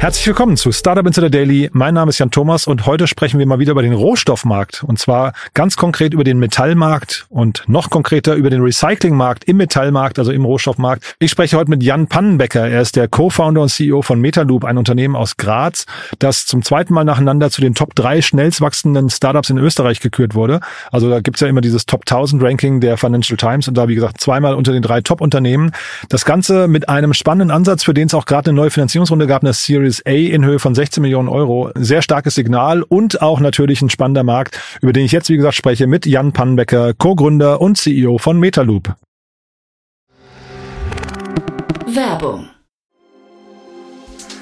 Herzlich willkommen zu Startup Insider Daily. Mein Name ist Jan Thomas und heute sprechen wir mal wieder über den Rohstoffmarkt und zwar ganz konkret über den Metallmarkt und noch konkreter über den Recyclingmarkt im Metallmarkt, also im Rohstoffmarkt. Ich spreche heute mit Jan Pannenbecker. Er ist der Co-Founder und CEO von Metaloop, ein Unternehmen aus Graz, das zum zweiten Mal nacheinander zu den Top drei schnellst wachsenden Startups in Österreich gekürt wurde. Also da gibt's ja immer dieses Top 1000 Ranking der Financial Times und da, wie gesagt, zweimal unter den drei Top-Unternehmen. Das Ganze mit einem spannenden Ansatz, für den es auch gerade eine neue Finanzierungsrunde gab, eine Series A in Höhe von 16 Millionen Euro. Sehr starkes Signal und auch natürlich ein spannender Markt, über den ich jetzt, wie gesagt, spreche mit Jan Pannbecker, Co-Gründer und CEO von Metaloop. Werbung.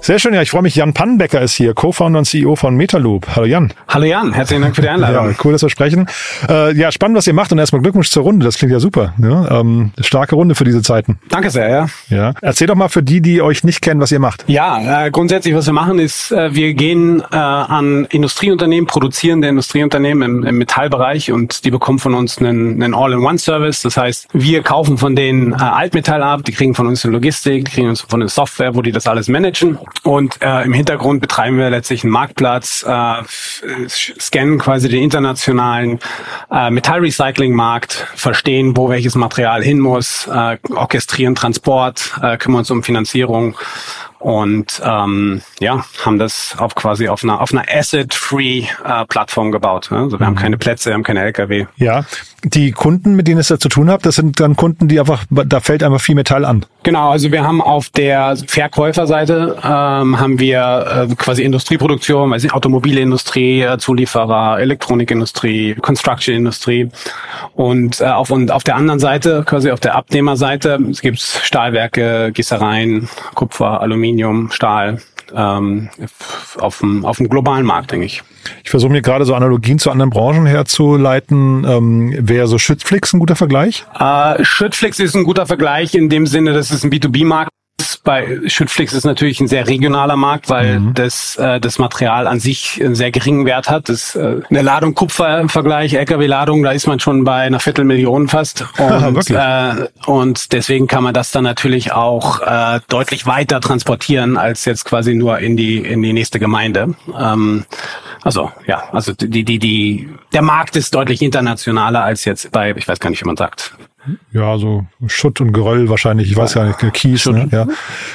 Sehr schön, ja, ich freue mich. Jan Pannenbecker ist hier, Co-Founder und CEO von Metaloop. Hallo Jan. Hallo Jan, herzlichen Dank für die Einladung. Ja, cool, dass wir sprechen. Äh, ja, spannend, was ihr macht und erstmal Glückwunsch zur Runde. Das klingt ja super. Ne? Ähm, starke Runde für diese Zeiten. Danke sehr, ja. Ja. Erzähl doch mal für die, die euch nicht kennen, was ihr macht. Ja, äh, grundsätzlich, was wir machen, ist, äh, wir gehen äh, an Industrieunternehmen, produzierende Industrieunternehmen im, im Metallbereich und die bekommen von uns einen, einen All-in-One-Service. Das heißt, wir kaufen von denen äh, Altmetall ab, die kriegen von uns eine Logistik, die kriegen uns von der Software, wo die das alles managen und äh, im Hintergrund betreiben wir letztlich einen Marktplatz, äh, scannen quasi den internationalen äh, Metallrecycling-Markt, verstehen, wo welches Material hin muss, äh, orchestrieren Transport, äh, kümmern uns um Finanzierung und ähm, ja, haben das auf quasi auf einer auf einer Asset-Free äh, Plattform gebaut. Ne? Also wir mhm. haben keine Plätze, wir haben keine LKW. Ja, die Kunden, mit denen es da zu tun habt, das sind dann Kunden, die einfach, da fällt einfach viel Metall an. Genau, also wir haben auf der Verkäuferseite ähm, haben wir äh, quasi Industrieproduktion, nicht, Automobilindustrie, äh, Zulieferer, Elektronikindustrie, Construction-Industrie und äh, auf und auf der anderen Seite, quasi auf der Abnehmerseite, es gibt Stahlwerke, Gießereien, Kupfer, Aluminium, Stahl, ähm, auf dem, auf dem globalen Markt, denke ich. Ich versuche mir gerade so Analogien zu anderen Branchen herzuleiten. Ähm, Wäre so Schüttflix ein guter Vergleich? Äh, Schüttflix ist ein guter Vergleich in dem Sinne, dass es ein B2B-Markt bei Schüttflix ist natürlich ein sehr regionaler Markt, weil mhm. das, äh, das Material an sich einen sehr geringen Wert hat. Das, äh, eine Ladung Kupfer im Vergleich, LKW-Ladung, da ist man schon bei einer Viertelmillion fast. Und, äh, und deswegen kann man das dann natürlich auch äh, deutlich weiter transportieren als jetzt quasi nur in die in die nächste Gemeinde. Ähm, also ja, also die die die der Markt ist deutlich internationaler als jetzt bei, ich weiß gar nicht, wie man sagt, ja, so Schutt und Geröll wahrscheinlich, ich weiß ja nicht, Kies, ne? ja.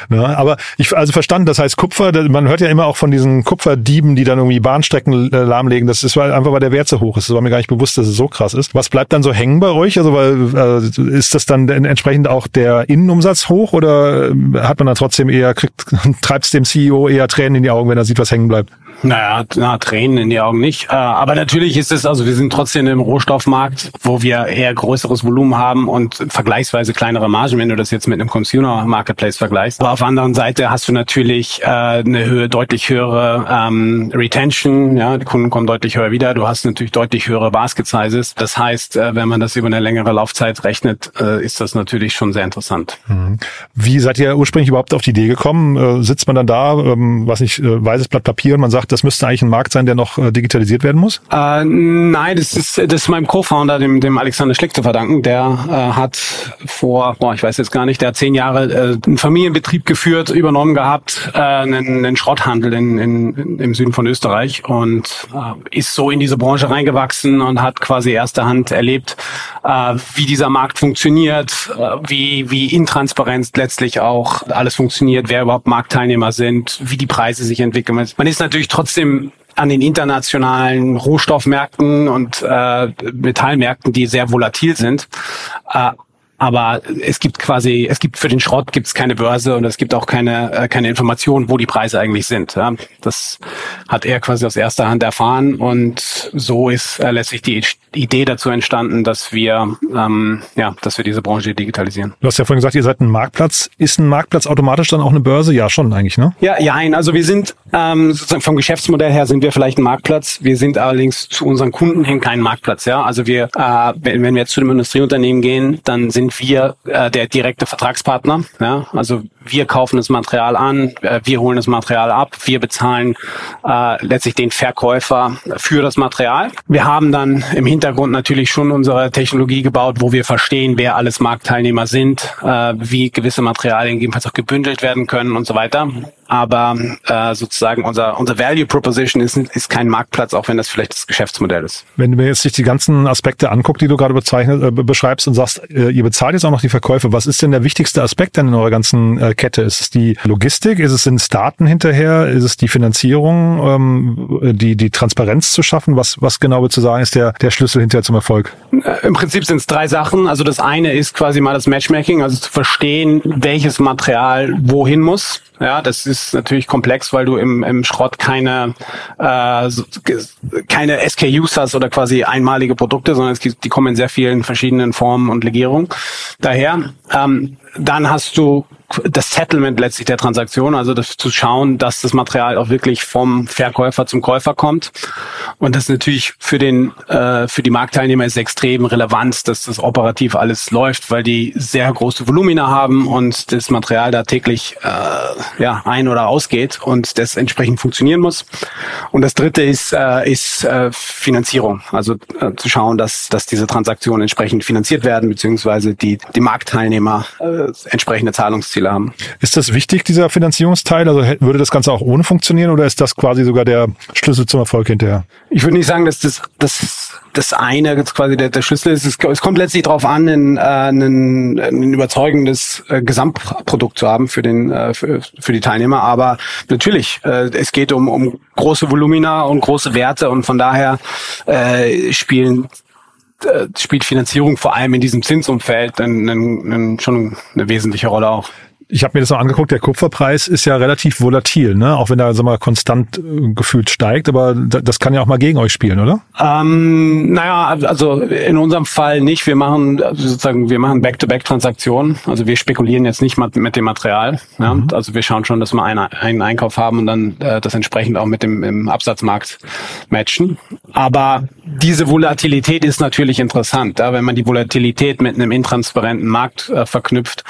ja. Aber ich, also verstanden, das heißt Kupfer, man hört ja immer auch von diesen Kupferdieben, die dann irgendwie Bahnstrecken äh, lahmlegen, das ist einfach, weil der Wert so hoch ist, das war mir gar nicht bewusst, dass es so krass ist. Was bleibt dann so hängen bei euch? Also, weil, äh, ist das dann entsprechend auch der Innenumsatz hoch oder äh, hat man dann trotzdem eher, kriegt, treibt es dem CEO eher Tränen in die Augen, wenn er sieht, was hängen bleibt? Naja, na, Tränen in die Augen nicht. Äh, aber natürlich ist es, also wir sind trotzdem im Rohstoffmarkt, wo wir eher größeres Volumen haben und vergleichsweise kleinere Margen, wenn du das jetzt mit einem Consumer Marketplace vergleichst. Aber auf der anderen Seite hast du natürlich äh, eine Höhe, deutlich höhere ähm, Retention, ja, die Kunden kommen deutlich höher wieder. Du hast natürlich deutlich höhere Basket Sizes. Das heißt, äh, wenn man das über eine längere Laufzeit rechnet, äh, ist das natürlich schon sehr interessant. Mhm. Wie seid ihr ursprünglich überhaupt auf die Idee gekommen? Sitzt man dann da, ähm, was nicht, weißes Blatt Papier und man sagt, gesagt, das müsste eigentlich ein Markt sein, der noch äh, digitalisiert werden muss? Äh, nein, das ist, das ist meinem Co-Founder, dem, dem Alexander Schlick zu verdanken. Der äh, hat vor, boah, ich weiß jetzt gar nicht, der hat zehn Jahre äh, einen Familienbetrieb geführt, übernommen gehabt, äh, einen, einen Schrotthandel in, in, im Süden von Österreich und äh, ist so in diese Branche reingewachsen und hat quasi erster Hand erlebt, äh, wie dieser Markt funktioniert, äh, wie, wie intransparent letztlich auch alles funktioniert, wer überhaupt Marktteilnehmer sind, wie die Preise sich entwickeln. Man ist natürlich trotzdem an den internationalen Rohstoffmärkten und äh, Metallmärkten, die sehr volatil sind. Äh, aber es gibt quasi, es gibt für den Schrott gibt es keine Börse und es gibt auch keine, äh, keine Information, wo die Preise eigentlich sind. Ja. Das hat er quasi aus erster Hand erfahren und so ist äh, letztlich die Idee dazu entstanden, dass wir, ähm, ja, dass wir diese Branche digitalisieren. Du hast ja vorhin gesagt, ihr seid ein Marktplatz. Ist ein Marktplatz automatisch dann auch eine Börse? Ja, schon eigentlich, ne? Ja, ja, also wir sind ähm, sozusagen vom Geschäftsmodell her sind wir vielleicht ein Marktplatz. Wir sind allerdings zu unseren Kunden hin kein Marktplatz. Ja, also wir, äh, wenn, wenn wir jetzt zu dem Industrieunternehmen gehen, dann sind wir äh, der direkte Vertragspartner. Ja, also wir kaufen das Material an, äh, wir holen das Material ab, wir bezahlen äh, letztlich den Verkäufer für das Material. Wir haben dann im Hintergrund natürlich schon unsere Technologie gebaut, wo wir verstehen, wer alles Marktteilnehmer sind, äh, wie gewisse Materialien gegebenenfalls auch gebündelt werden können und so weiter aber äh, sozusagen unser, unser Value Proposition ist, ist kein Marktplatz, auch wenn das vielleicht das Geschäftsmodell ist. Wenn du mir jetzt sich die ganzen Aspekte anguckst, die du gerade bezeichnet, äh, beschreibst und sagst, äh, ihr bezahlt jetzt auch noch die Verkäufe, was ist denn der wichtigste Aspekt denn in eurer ganzen äh, Kette? Ist es die Logistik? Ist es ins Daten hinterher? Ist es die Finanzierung? Ähm, die, die Transparenz zu schaffen? Was, was genau würdest du sagen, ist der, der Schlüssel hinterher zum Erfolg? Äh, Im Prinzip sind es drei Sachen. Also das eine ist quasi mal das Matchmaking, also zu verstehen, welches Material wohin muss. Ja, das ist natürlich komplex, weil du im, im Schrott keine, äh, keine SKUs hast oder quasi einmalige Produkte, sondern es gibt, die kommen in sehr vielen verschiedenen Formen und Legierungen. Daher, ähm, dann hast du das Settlement letztlich der Transaktion, also das, zu schauen, dass das Material auch wirklich vom Verkäufer zum Käufer kommt. Und das ist natürlich für den äh, für die Marktteilnehmer ist extrem relevant, dass das operativ alles läuft, weil die sehr große Volumina haben und das Material da täglich äh, ja ein oder ausgeht und das entsprechend funktionieren muss. Und das Dritte ist äh, ist äh, Finanzierung, also äh, zu schauen, dass dass diese Transaktionen entsprechend finanziert werden beziehungsweise die die Marktteilnehmer äh, entsprechende Zahlungsziele Ziele haben. Ist das wichtig, dieser Finanzierungsteil? Also würde das Ganze auch ohne funktionieren oder ist das quasi sogar der Schlüssel zum Erfolg hinterher? Ich würde nicht sagen, dass das, das, das eine jetzt quasi der, der Schlüssel ist. Es, es kommt letztlich darauf an, ein, äh, ein, ein überzeugendes äh, Gesamtprodukt zu haben für, den, äh, für, für die Teilnehmer. Aber natürlich, es geht um, um große Volumina und große Werte und von daher äh, spielen spielt Finanzierung vor allem in diesem Zinsumfeld dann, dann, dann schon eine wesentliche Rolle auch ich habe mir das noch angeguckt, der Kupferpreis ist ja relativ volatil, ne? Auch wenn er sag mal konstant äh, gefühlt steigt, aber das kann ja auch mal gegen euch spielen, oder? Ähm, naja, also in unserem Fall nicht. Wir machen also sozusagen, wir machen Back-to-Back-Transaktionen. Also wir spekulieren jetzt nicht mit, mit dem Material. Ja? Mhm. Also wir schauen schon, dass wir einen, einen Einkauf haben und dann äh, das entsprechend auch mit dem im Absatzmarkt matchen. Aber diese Volatilität ist natürlich interessant. Ja? Wenn man die Volatilität mit einem intransparenten Markt äh, verknüpft,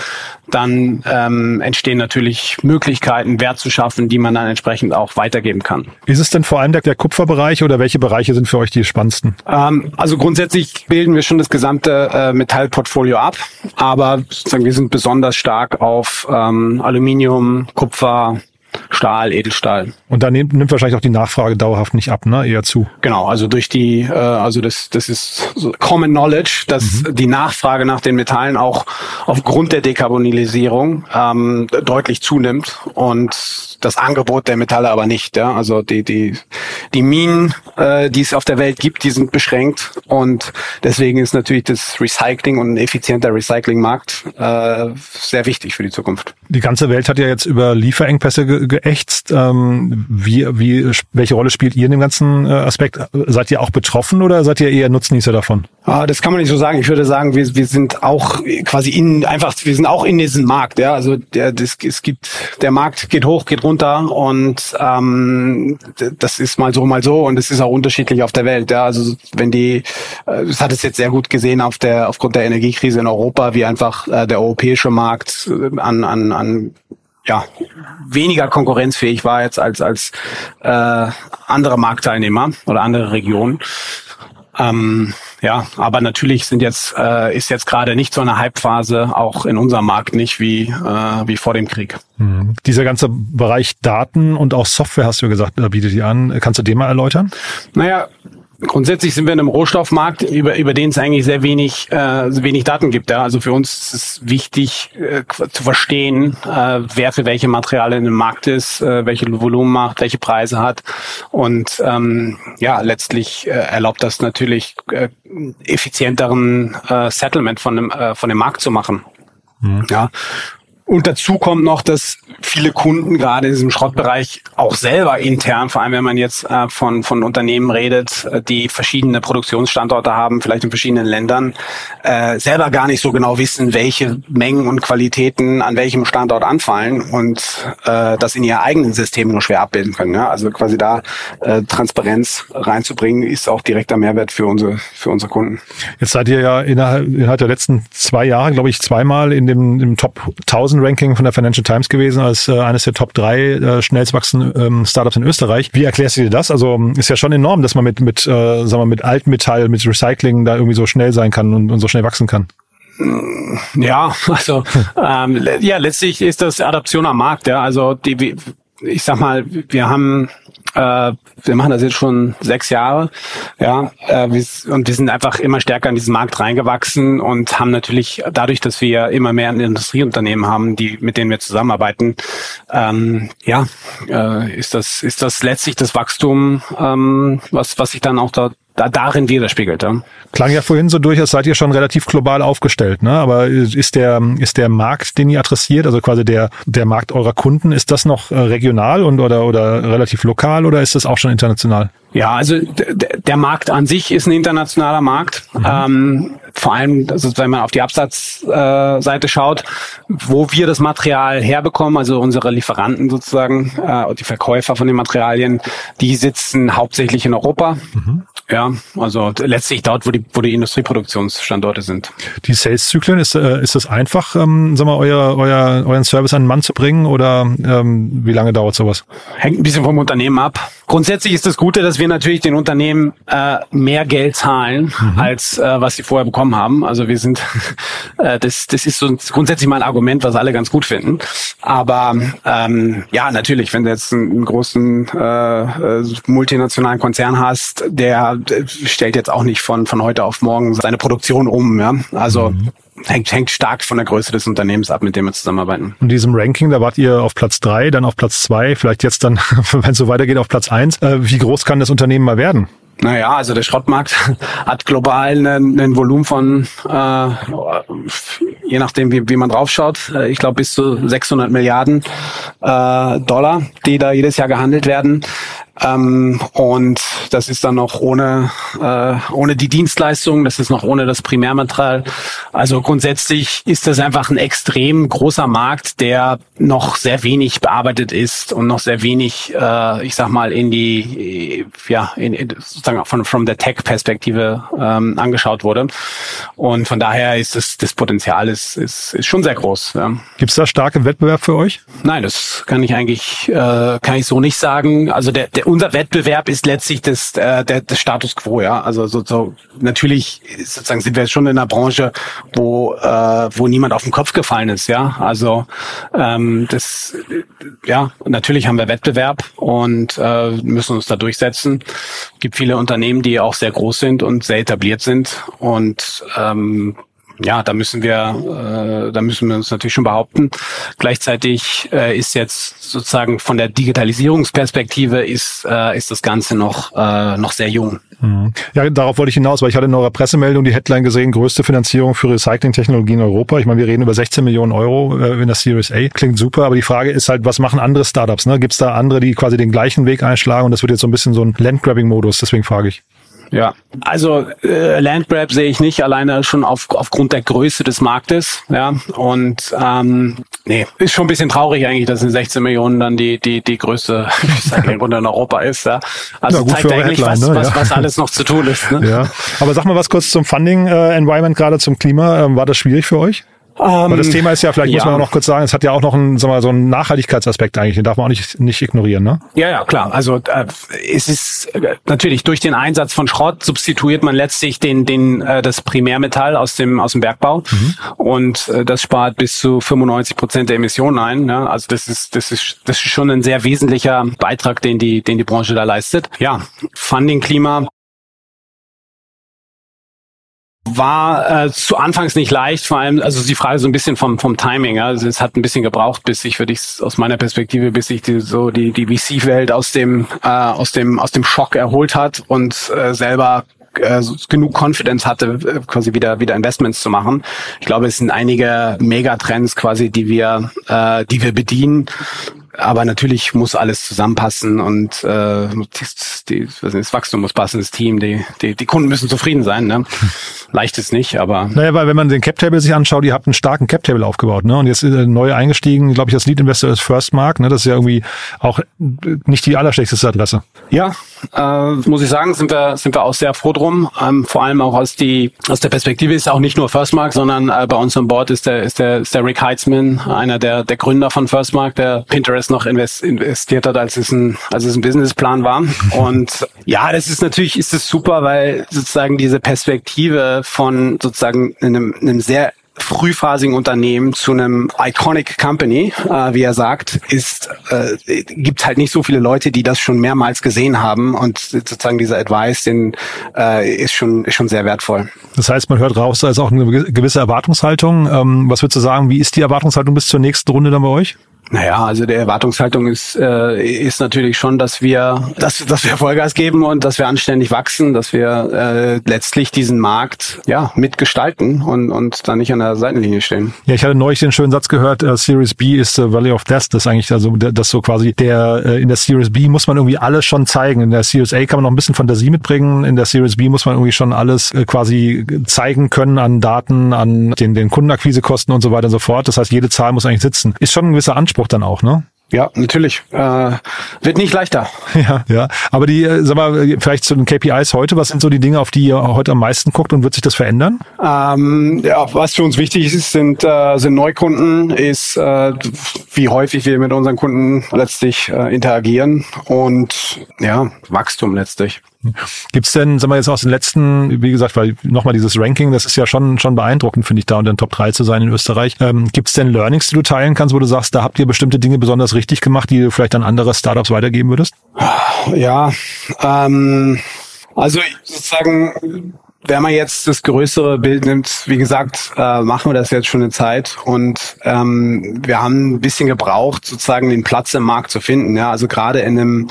dann ähm, entstehen natürlich Möglichkeiten, Wert zu schaffen, die man dann entsprechend auch weitergeben kann. Ist es denn vor allem der, der Kupferbereich oder welche Bereiche sind für euch die spannendsten? Ähm, also grundsätzlich bilden wir schon das gesamte äh, Metallportfolio ab, aber sozusagen wir sind besonders stark auf ähm, Aluminium, Kupfer, Stahl, Edelstahl. Und da nimmt, nimmt wahrscheinlich auch die Nachfrage dauerhaft nicht ab, ne? Eher zu. Genau, also durch die, äh, also das, das ist so Common Knowledge, dass mhm. die Nachfrage nach den Metallen auch aufgrund der Dekarbonisierung ähm, deutlich zunimmt und das Angebot der Metalle aber nicht. Ja? Also die, die, die Minen, äh, die es auf der Welt gibt, die sind beschränkt und deswegen ist natürlich das Recycling und ein effizienter Recyclingmarkt äh, sehr wichtig für die Zukunft. Die ganze Welt hat ja jetzt über Lieferengpässe geächtzt. Ähm, wie, wie, welche Rolle spielt ihr in dem ganzen äh, Aspekt? Seid ihr auch betroffen oder seid ihr eher Nutznießer davon? Ah, das kann man nicht so sagen. Ich würde sagen, wir, wir sind auch quasi in, einfach, wir sind auch in diesem Markt. Ja, also der, das, es gibt, der Markt geht hoch, geht runter und ähm, das ist mal so, mal so und es ist auch unterschiedlich auf der Welt. Ja, also wenn die, äh, das hat es jetzt sehr gut gesehen auf der, aufgrund der Energiekrise in Europa, wie einfach äh, der europäische Markt äh, an, an, an ja, weniger konkurrenzfähig war jetzt als, als äh, andere Marktteilnehmer oder andere Regionen. Ähm, ja, aber natürlich sind jetzt äh, ist jetzt gerade nicht so eine Hypephase, auch in unserem Markt nicht wie äh, wie vor dem Krieg. Mhm. Dieser ganze Bereich Daten und auch Software hast du gesagt, bietet ihr an. Kannst du den mal erläutern? Naja, Grundsätzlich sind wir in einem Rohstoffmarkt, über, über den es eigentlich sehr wenig, äh, wenig Daten gibt. Ja. Also für uns ist es wichtig äh, zu verstehen, äh, wer für welche Materialien im Markt ist, äh, welche Volumen macht, welche Preise hat. Und ähm, ja, letztlich äh, erlaubt das natürlich äh, effizienteren äh, Settlement von dem, äh, von dem Markt zu machen. Mhm. Ja. Und dazu kommt noch, dass viele Kunden gerade in diesem Schrottbereich auch selber intern, vor allem wenn man jetzt äh, von, von Unternehmen redet, äh, die verschiedene Produktionsstandorte haben, vielleicht in verschiedenen Ländern, äh, selber gar nicht so genau wissen, welche Mengen und Qualitäten an welchem Standort anfallen und äh, das in ihr eigenen System nur schwer abbilden können. Ja? Also quasi da äh, Transparenz reinzubringen, ist auch direkter Mehrwert für unsere, für unsere Kunden. Jetzt seid ihr ja innerhalb, innerhalb der letzten zwei Jahre, glaube ich, zweimal in dem, im Top 1000 Ranking von der Financial Times gewesen als äh, eines der Top 3 äh, schnellst wachsenden ähm, Startups in Österreich. Wie erklärst du dir das? Also ist ja schon enorm, dass man mit, mit äh, sagen wir, mit Altmetall, mit Recycling da irgendwie so schnell sein kann und, und so schnell wachsen kann. Ja, also ähm, ja, letztlich ist das Adaption am Markt. Ja, also die, ich sag mal, wir haben äh, wir machen das jetzt schon sechs Jahre, ja, äh, wir, und wir sind einfach immer stärker in diesen Markt reingewachsen und haben natürlich dadurch, dass wir immer mehr Industrieunternehmen haben, die mit denen wir zusammenarbeiten, ähm, ja, äh, ist das ist das letztlich das Wachstum, ähm, was was sich dann auch dort da, darin widerspiegelt. Ja. Klang ja vorhin so durch, als seid ihr schon relativ global aufgestellt, ne? Aber ist der, ist der Markt, den ihr adressiert, also quasi der, der Markt eurer Kunden, ist das noch äh, regional und oder, oder relativ lokal oder ist das auch schon international? Ja, also der Markt an sich ist ein internationaler Markt. Mhm. Ähm, vor allem, also wenn man auf die Absatzseite äh, schaut, wo wir das Material herbekommen, also unsere Lieferanten sozusagen, äh, die Verkäufer von den Materialien, die sitzen hauptsächlich in Europa. Mhm. Ja, also letztlich dort, wo die, wo die Industrieproduktionsstandorte sind. Die Sales-Zyklen, ist, äh, ist das einfach, ähm, sag mal, euer, euer, euren Service an den Mann zu bringen oder ähm, wie lange dauert sowas? Hängt ein bisschen vom Unternehmen ab. Grundsätzlich ist das Gute, dass wir natürlich den Unternehmen äh, mehr Geld zahlen, mhm. als äh, was sie vorher bekommen haben. Also wir sind, äh, das, das ist so grundsätzlich mal ein Argument, was alle ganz gut finden. Aber ähm, ja, natürlich, wenn du jetzt einen, einen großen äh, äh multinationalen Konzern hast, der stellt jetzt auch nicht von, von heute auf morgen seine Produktion um. Ja? Also mhm. hängt, hängt stark von der Größe des Unternehmens ab, mit dem wir zusammenarbeiten. In diesem Ranking, da wart ihr auf Platz drei, dann auf Platz zwei, vielleicht jetzt dann, wenn es so weitergeht, auf Platz eins. Äh, wie groß kann das Unternehmen mal werden? Naja, also der Schrottmarkt hat global einen Volumen von, äh, je nachdem wie, wie man draufschaut, äh, ich glaube bis zu 600 Milliarden äh, Dollar, die da jedes Jahr gehandelt werden. Ähm, und das ist dann noch ohne, äh, ohne die Dienstleistung, das ist noch ohne das Primärmaterial. Also grundsätzlich ist das einfach ein extrem großer Markt, der noch sehr wenig bearbeitet ist und noch sehr wenig, äh, ich sag mal, in die, ja, in, in, sozusagen von from der Tech-Perspektive ähm, angeschaut wurde. Und von daher ist das, das Potenzial ist, ist, ist schon sehr groß. Ja. Gibt es da starke Wettbewerb für euch? Nein, das kann ich eigentlich, äh, kann ich so nicht sagen. Also der, der unser Wettbewerb ist letztlich das, äh, der, der Status quo, ja. Also so, so natürlich sozusagen sind wir schon in einer Branche, wo äh, wo niemand auf den Kopf gefallen ist, ja. Also ähm, das ja natürlich haben wir Wettbewerb und äh, müssen uns da durchsetzen. Es gibt viele Unternehmen, die auch sehr groß sind und sehr etabliert sind und ähm, ja, da müssen wir, äh, da müssen wir uns natürlich schon behaupten. Gleichzeitig äh, ist jetzt sozusagen von der Digitalisierungsperspektive ist äh, ist das Ganze noch äh, noch sehr jung. Mhm. Ja, darauf wollte ich hinaus, weil ich hatte in eurer Pressemeldung die Headline gesehen: größte Finanzierung für Recyclingtechnologie in Europa. Ich meine, wir reden über 16 Millionen Euro äh, in der Series A. Klingt super, aber die Frage ist halt, was machen andere Startups? Ne? Gibt es da andere, die quasi den gleichen Weg einschlagen? Und das wird jetzt so ein bisschen so ein Landgrabbing-Modus. Deswegen frage ich. Ja, also äh, Landgrab sehe ich nicht, alleine schon auf, aufgrund der Größe des Marktes. Ja, und ähm, nee, ist schon ein bisschen traurig eigentlich, dass in 16 Millionen dann die die die größte Recyclingrunde in Europa ist. Ja, also ja, zeigt eigentlich, was, ne? was, was alles noch zu tun ist. Ne? Ja, aber sag mal was kurz zum Funding äh, Environment gerade zum Klima. Ähm, war das schwierig für euch? Aber das Thema ist ja, vielleicht ja. muss man auch noch kurz sagen, es hat ja auch noch einen, sagen wir mal, so einen Nachhaltigkeitsaspekt eigentlich, den darf man auch nicht, nicht ignorieren, ne? Ja, ja, klar. Also äh, es ist äh, natürlich durch den Einsatz von Schrott substituiert man letztlich den, den äh, das Primärmetall aus dem aus dem Bergbau und äh, das spart bis zu 95 Prozent der Emissionen ein. Ne? Also das ist das ist das ist schon ein sehr wesentlicher Beitrag, den die den die Branche da leistet. Ja, Funding-Klima war äh, zu Anfangs nicht leicht, vor allem, also die Frage so ein bisschen vom, vom Timing. Also es hat ein bisschen gebraucht, bis ich, würde ich aus meiner Perspektive, bis sich die, so die, die VC-Welt aus dem, äh, aus dem, aus dem Schock erholt hat und äh, selber äh, genug Confidence hatte, äh, quasi wieder wieder Investments zu machen. Ich glaube, es sind einige Megatrends quasi, die wir äh, die wir bedienen. Aber natürlich muss alles zusammenpassen und äh, das, die, was ist, das Wachstum muss passen, das Team, die, die, die Kunden müssen zufrieden sein. Ne? Leicht ist nicht, aber Naja, weil wenn man den Cap-Table sich anschaut, ihr habt einen starken Cap-Table aufgebaut, ne? Und jetzt äh, neu eingestiegen, glaube ich, das Lead-Investor ist First Mark, ne? Das ist ja irgendwie auch nicht die allerschlechteste Adresse. Ja, äh, muss ich sagen, sind wir sind wir auch sehr froh drum. Ähm, vor allem auch aus die aus der Perspektive ist auch nicht nur Firstmark, sondern äh, bei uns an Bord ist der ist der ist der Rick Heitzman, einer der der Gründer von Firstmark, der Pinterest noch invest, investiert hat, als es ein als es ein Businessplan war. Und ja, das ist natürlich ist es super, weil sozusagen diese Perspektive von sozusagen einem, einem sehr frühphasigen Unternehmen zu einem iconic Company, äh, wie er sagt, ist äh, gibt halt nicht so viele Leute, die das schon mehrmals gesehen haben und sozusagen dieser Advice, den äh, ist schon ist schon sehr wertvoll. Das heißt, man hört raus, da ist auch eine gewisse Erwartungshaltung. Ähm, was würdest du sagen, wie ist die Erwartungshaltung bis zur nächsten Runde dann bei euch? Naja, also der Erwartungshaltung ist, äh, ist natürlich schon, dass wir, dass, dass wir Vollgas geben und dass wir anständig wachsen, dass wir äh, letztlich diesen Markt ja mitgestalten und, und dann nicht an der Seitenlinie stehen. Ja, ich hatte neulich den schönen Satz gehört, äh, Series B ist the Valley of Death. Das ist eigentlich also das so quasi der äh, in der Series B muss man irgendwie alles schon zeigen. In der Series A kann man noch ein bisschen Fantasie mitbringen. In der Series B muss man irgendwie schon alles äh, quasi zeigen können an Daten, an den, den Kundenakquisekosten und so weiter und so fort. Das heißt, jede Zahl muss eigentlich sitzen. Ist schon ein gewisser Anspruch dann auch, ne? Ja, natürlich. Äh, wird nicht leichter. Ja, ja. Aber die, äh, sag mal, äh, vielleicht zu den KPIs heute, was sind so die Dinge, auf die ihr heute am meisten guckt und wird sich das verändern? Ähm, ja, was für uns wichtig ist, sind, äh, sind Neukunden, ist, äh, wie häufig wir mit unseren Kunden letztlich äh, interagieren und ja, Wachstum letztlich. Gibt's denn, sagen wir jetzt aus den letzten, wie gesagt, weil nochmal dieses Ranking, das ist ja schon schon beeindruckend, finde ich, da unter den Top 3 zu sein in Österreich. Ähm, Gibt's denn Learnings, die du teilen kannst, wo du sagst, da habt ihr bestimmte Dinge besonders richtig gemacht, die du vielleicht an andere Startups weitergeben würdest? Ja, ähm, also sozusagen, wenn man jetzt das größere Bild nimmt, wie gesagt, äh, machen wir das jetzt schon eine Zeit und ähm, wir haben ein bisschen gebraucht, sozusagen den Platz im Markt zu finden. Ja, also gerade in einem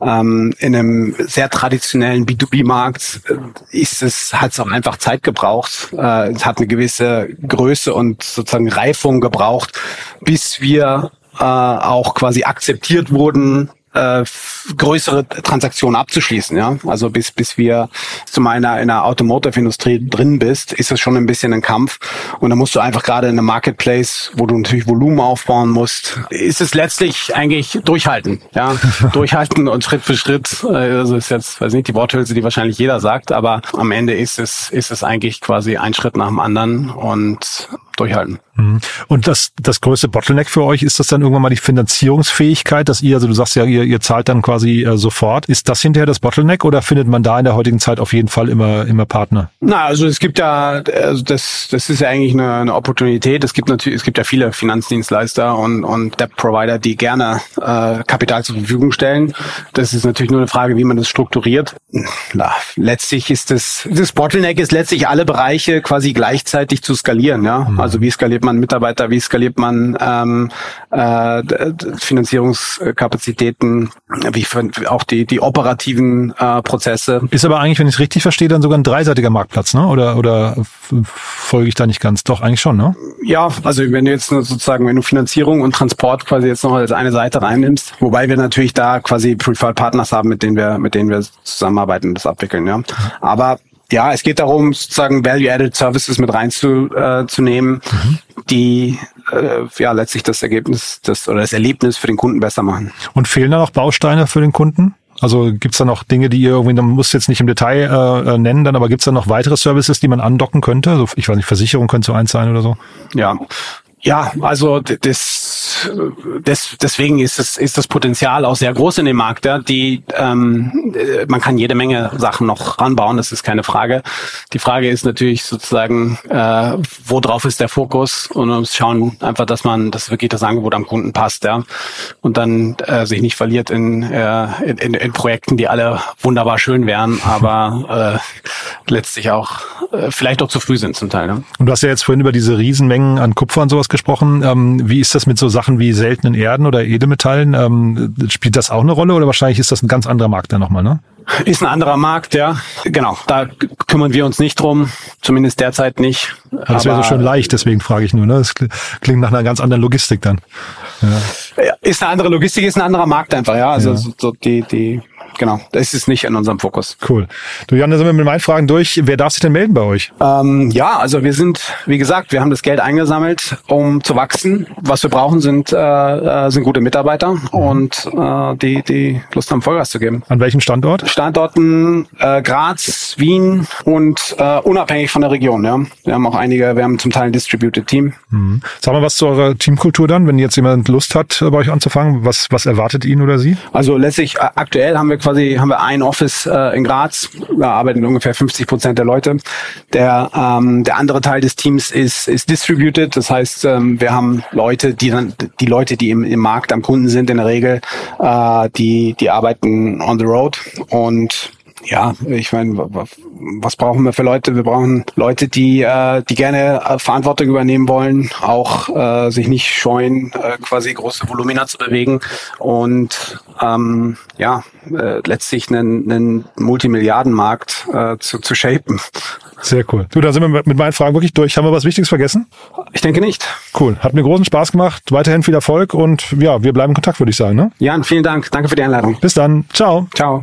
ähm, in einem sehr traditionellen B2B-Markt äh, ist es hat es auch einfach Zeit gebraucht. Äh, es hat eine gewisse Größe und sozusagen Reifung gebraucht, bis wir äh, auch quasi akzeptiert wurden, äh, größere Transaktionen abzuschließen, ja. Also bis bis wir zu meiner in der Automotive-Industrie drin bist, ist es schon ein bisschen ein Kampf. Und da musst du einfach gerade in einem Marketplace, wo du natürlich Volumen aufbauen musst, ist es letztlich eigentlich durchhalten, ja. durchhalten und Schritt für Schritt. Äh, also ist jetzt, weiß nicht, die Worthülse, die wahrscheinlich jeder sagt, aber am Ende ist es ist es eigentlich quasi ein Schritt nach dem anderen und durchhalten. Mhm. Und das, das größte Bottleneck für euch, ist das dann irgendwann mal die Finanzierungsfähigkeit, dass ihr, also du sagst ja, ihr, ihr zahlt dann quasi äh, sofort. Ist das hinterher das Bottleneck oder findet man da in der heutigen Zeit auf jeden Fall immer, immer Partner? Na, also es gibt ja, also das, das ist ja eigentlich eine, eine Opportunität. Es gibt natürlich, es gibt ja viele Finanzdienstleister und, und Debt-Provider, die gerne äh, Kapital zur Verfügung stellen. Das ist natürlich nur eine Frage, wie man das strukturiert. Na, letztlich ist das, das Bottleneck ist letztlich alle Bereiche quasi gleichzeitig zu skalieren. Ja, also wie skaliert man Mitarbeiter, wie skaliert man ähm, äh, Finanzierungskapazitäten, wie auch die die operativen äh, Prozesse. Ist aber eigentlich, wenn ich es richtig verstehe, dann sogar ein dreiseitiger Marktplatz, ne? Oder, oder folge ich da nicht ganz? Doch, eigentlich schon, ne? Ja, also wenn du jetzt nur sozusagen, wenn du Finanzierung und Transport quasi jetzt noch als eine Seite reinnimmst, wobei wir natürlich da quasi Preferred Partners haben, mit denen wir, mit denen wir zusammenarbeiten und das abwickeln, ja. Aber ja, es geht darum, sozusagen Value-Added Services mit reinzunehmen, äh, zu nehmen, die äh, ja letztlich das Ergebnis das oder das Erlebnis für den Kunden besser machen. Und fehlen da noch Bausteine für den Kunden? Also gibt's da noch Dinge, die ihr irgendwie, man muss jetzt nicht im Detail äh, äh, nennen, dann aber gibt's da noch weitere Services, die man andocken könnte? Also ich weiß nicht, Versicherung könnte so eins sein oder so? Ja, ja, also das, das, deswegen ist das, ist das Potenzial auch sehr groß in dem Markt. Ja. Die, ähm, man kann jede Menge Sachen noch ranbauen, das ist keine Frage. Die Frage ist natürlich sozusagen, äh, worauf ist der Fokus und uns schauen einfach, dass man, dass wirklich das Angebot am Kunden passt, ja, und dann äh, sich nicht verliert in, äh, in, in, Projekten, die alle wunderbar schön wären, aber äh, letztlich auch äh, vielleicht auch zu früh sind zum Teil. Ne? Und du hast ja jetzt vorhin über diese Riesenmengen an Kupfer und sowas gesprochen. Ähm, wie ist das mit so Sachen wie seltenen Erden oder Edelmetallen? Ähm, spielt das auch eine Rolle oder wahrscheinlich ist das ein ganz anderer Markt dann nochmal, ne? Ist ein anderer Markt, ja. Genau, da kümmern wir uns nicht drum, zumindest derzeit nicht. Ja, das wäre so schön leicht, deswegen frage ich nur. Ne? Das klingt nach einer ganz anderen Logistik dann. Ja. Ist eine andere Logistik, ist ein anderer Markt einfach, ja. Also ja. so die, die genau, das ist nicht in unserem Fokus. Cool. Du Jan, da sind wir mit meinen Fragen durch. Wer darf sich denn melden bei euch? Ähm, ja, also wir sind, wie gesagt, wir haben das Geld eingesammelt, um zu wachsen. Was wir brauchen, sind, äh, äh sind gute Mitarbeiter mhm. und äh, die, die Lust haben, Vollgas zu geben. An welchem Standort? Standorten äh, Graz, Wien und äh, unabhängig von der Region. Ja. Wir haben auch einige, wir haben zum Teil ein Distributed Team. Mhm. Sag mal was zu eurer Teamkultur dann, wenn jetzt jemand Lust hat, bei euch anzufangen. Was, was erwartet ihn oder sie? Also letztlich, aktuell haben wir quasi haben wir ein Office äh, in Graz. Da arbeiten ungefähr 50 Prozent der Leute. Der ähm, der andere Teil des Teams ist ist distributed. Das heißt, ähm, wir haben Leute, die dann die Leute, die im, im Markt am Kunden sind in der Regel, äh, die die arbeiten on the road und ja, ich meine, was brauchen wir für Leute? Wir brauchen Leute, die, äh, die gerne äh, Verantwortung übernehmen wollen, auch äh, sich nicht scheuen, äh, quasi große Volumina zu bewegen und ähm, ja, äh, letztlich einen, einen Multimilliardenmarkt äh, zu, zu shapen. Sehr cool. Du, da sind wir mit meinen Fragen wirklich durch. Haben wir was Wichtiges vergessen? Ich denke nicht. Cool. Hat mir großen Spaß gemacht. Weiterhin viel Erfolg und ja, wir bleiben in Kontakt, würde ich sagen. Ne? Jan, vielen Dank. Danke für die Einladung. Bis dann. Ciao. Ciao.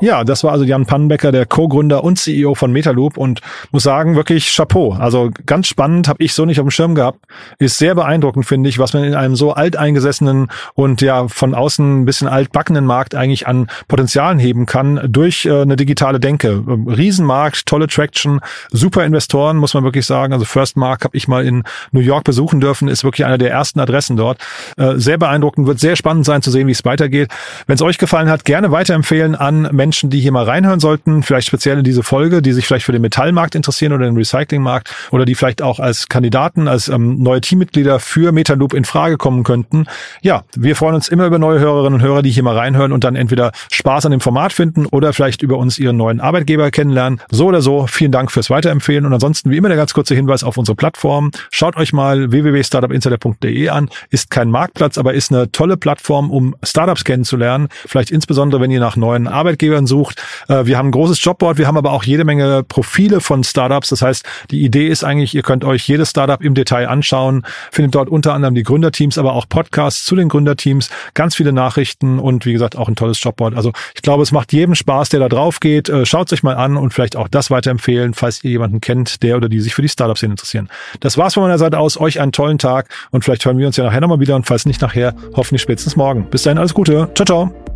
Ja, das war also Jan Pannenbecker, der Co-Gründer und CEO von Metaloop und muss sagen, wirklich Chapeau. Also ganz spannend, habe ich so nicht auf dem Schirm gehabt. Ist sehr beeindruckend, finde ich, was man in einem so alteingesessenen und ja von außen ein bisschen altbackenen Markt eigentlich an Potenzialen heben kann durch äh, eine digitale Denke. Riesenmarkt, tolle Traction, super Investoren, muss man wirklich sagen. Also First Mark habe ich mal in New York besuchen dürfen, ist wirklich einer der ersten Adressen dort. Äh, sehr beeindruckend, wird sehr spannend sein zu sehen, wie es weitergeht. Wenn es euch gefallen hat, gerne weiterempfehlen an Menschen, Menschen, die hier mal reinhören sollten, vielleicht speziell in diese Folge, die sich vielleicht für den Metallmarkt interessieren oder den Recyclingmarkt oder die vielleicht auch als Kandidaten, als ähm, neue Teammitglieder für Metaloop in Frage kommen könnten. Ja, wir freuen uns immer über neue Hörerinnen und Hörer, die hier mal reinhören und dann entweder Spaß an dem Format finden oder vielleicht über uns ihren neuen Arbeitgeber kennenlernen. So oder so, vielen Dank fürs Weiterempfehlen und ansonsten wie immer der ganz kurze Hinweis auf unsere Plattform. Schaut euch mal www.startupinsider.de an. Ist kein Marktplatz, aber ist eine tolle Plattform, um Startups kennenzulernen. Vielleicht insbesondere, wenn ihr nach neuen Arbeitgebern Arbeitgebern sucht. Äh, wir haben ein großes Jobboard, wir haben aber auch jede Menge Profile von Startups. Das heißt, die Idee ist eigentlich, ihr könnt euch jedes Startup im Detail anschauen, findet dort unter anderem die Gründerteams, aber auch Podcasts zu den Gründerteams, ganz viele Nachrichten und wie gesagt auch ein tolles Jobboard. Also ich glaube, es macht jedem Spaß, der da drauf geht. Äh, schaut sich mal an und vielleicht auch das weiterempfehlen, falls ihr jemanden kennt, der oder die sich für die Startups interessieren. Das war's von meiner Seite aus. Euch einen tollen Tag und vielleicht hören wir uns ja nachher nochmal wieder und falls nicht nachher, hoffentlich spätestens morgen. Bis dahin alles Gute. Ciao, ciao.